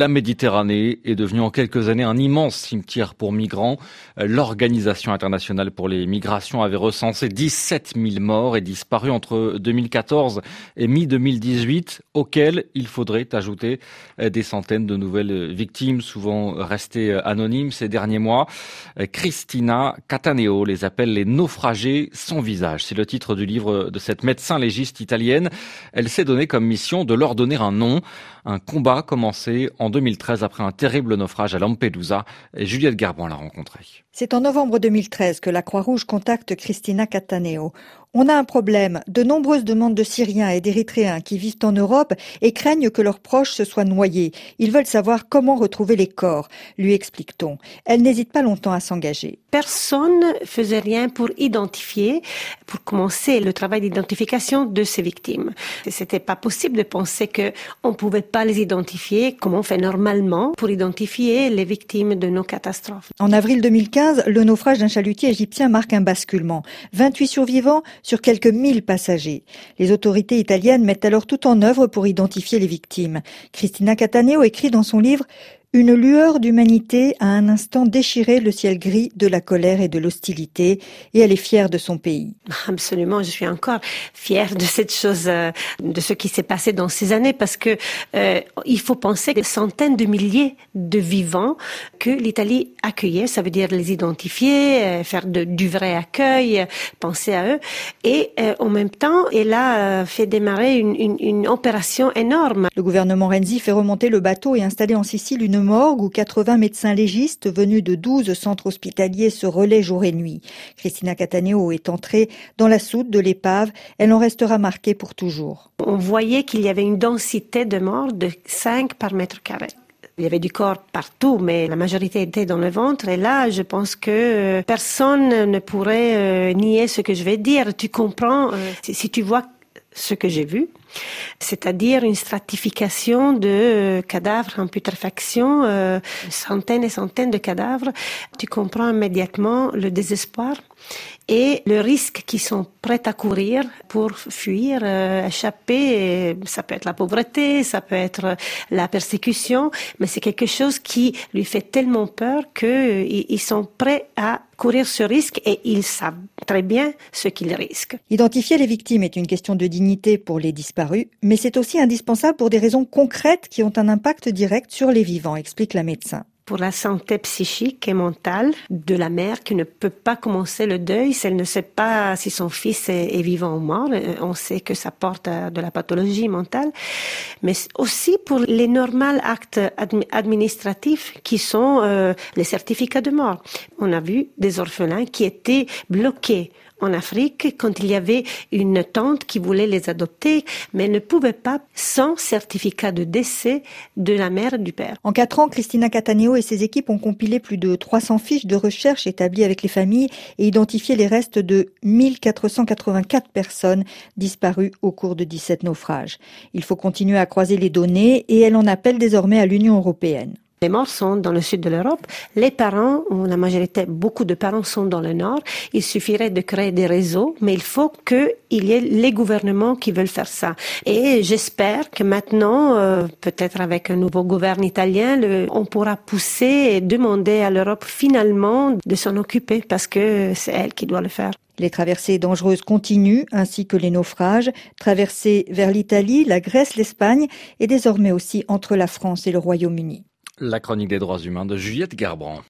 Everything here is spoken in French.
La Méditerranée est devenue en quelques années un immense cimetière pour migrants. L'Organisation internationale pour les migrations avait recensé 17 000 morts et disparus entre 2014 et mi-2018, auxquels il faudrait ajouter des centaines de nouvelles victimes, souvent restées anonymes ces derniers mois. Christina Cataneo les appelle les naufragés sans visage. C'est le titre du livre de cette médecin légiste italienne. Elle s'est donné comme mission de leur donner un nom. Un combat commencé en 2013 après un terrible naufrage à Lampedusa et Juliette Garbon l'a rencontré. C'est en novembre 2013 que la Croix-Rouge contacte Christina Cataneo. On a un problème. De nombreuses demandes de Syriens et d'Érythréens qui vivent en Europe et craignent que leurs proches se soient noyés. Ils veulent savoir comment retrouver les corps, lui explique-t-on. Elle n'hésite pas longtemps à s'engager. Personne faisait rien pour identifier, pour commencer le travail d'identification de ces victimes. C'était pas possible de penser que on pouvait pas les identifier comme on fait normalement pour identifier les victimes de nos catastrophes. En avril 2015, le naufrage d'un chalutier égyptien marque un basculement. 28 survivants sur quelques 1000 passagers. Les autorités italiennes mettent alors tout en œuvre pour identifier les victimes. Christina Cataneo écrit dans son livre une lueur d'humanité a un instant déchiré le ciel gris de la colère et de l'hostilité, et elle est fière de son pays. Absolument, je suis encore fière de cette chose, euh, de ce qui s'est passé dans ces années, parce que euh, il faut penser que centaines de milliers de vivants que l'Italie accueillait, ça veut dire les identifier, euh, faire de, du vrai accueil, penser à eux, et en même temps, elle a fait démarrer une, une, une opération énorme. Le gouvernement Renzi fait remonter le bateau et installer en Sicile une morgue où 80 médecins légistes venus de 12 centres hospitaliers se relaient jour et nuit. Christina Cataneo est entrée dans la soute de l'épave. Elle en restera marquée pour toujours. On voyait qu'il y avait une densité de morts de 5 par mètre carré. Il y avait du corps partout, mais la majorité était dans le ventre. Et là, je pense que euh, personne ne pourrait euh, nier ce que je vais dire. Tu comprends, euh, si tu vois ce que j'ai vu, c'est-à-dire une stratification de euh, cadavres en putréfaction, euh, centaines et centaines de cadavres. Tu comprends immédiatement le désespoir et le risque qu'ils sont prêts à courir pour fuir, euh, échapper. Ça peut être la pauvreté, ça peut être la persécution, mais c'est quelque chose qui lui fait tellement peur qu'ils sont prêts à courir ce risque et ils savent très bien ce qu'ils risquent. Identifier les victimes est une question de dignité pour les disparus, mais c'est aussi indispensable pour des raisons concrètes qui ont un impact direct sur les vivants, explique la médecin pour la santé psychique et mentale de la mère qui ne peut pas commencer le deuil si elle ne sait pas si son fils est, vivant ou mort. Euh, on sait que ça porte à de la pathologie mentale, mais aussi pour les normaux actes administratifs qui sont euh, les certificats de mort. On a vu des orphelins qui étaient bloqués en Afrique quand il y avait une tante qui voulait les adopter, mais ne pouvait pas sans certificat de décès de la mère et du père. En quatre ans, Christina Cataneo et ses équipes ont compilé plus de 300 fiches de recherche établies avec les familles et identifié les restes de 1484 personnes disparues au cours de 17 naufrages. Il faut continuer à croiser les données et elle en appelle désormais à l'Union européenne. Les morts sont dans le sud de l'Europe. Les parents, ou la majorité, beaucoup de parents sont dans le nord. Il suffirait de créer des réseaux, mais il faut qu'il y ait les gouvernements qui veulent faire ça. Et j'espère que maintenant, euh, peut-être avec un nouveau gouvernement italien, le, on pourra pousser et demander à l'Europe finalement de s'en occuper parce que c'est elle qui doit le faire. Les traversées dangereuses continuent, ainsi que les naufrages, traversées vers l'Italie, la Grèce, l'Espagne et désormais aussi entre la France et le Royaume-Uni. La chronique des droits humains de Juliette Garbrand.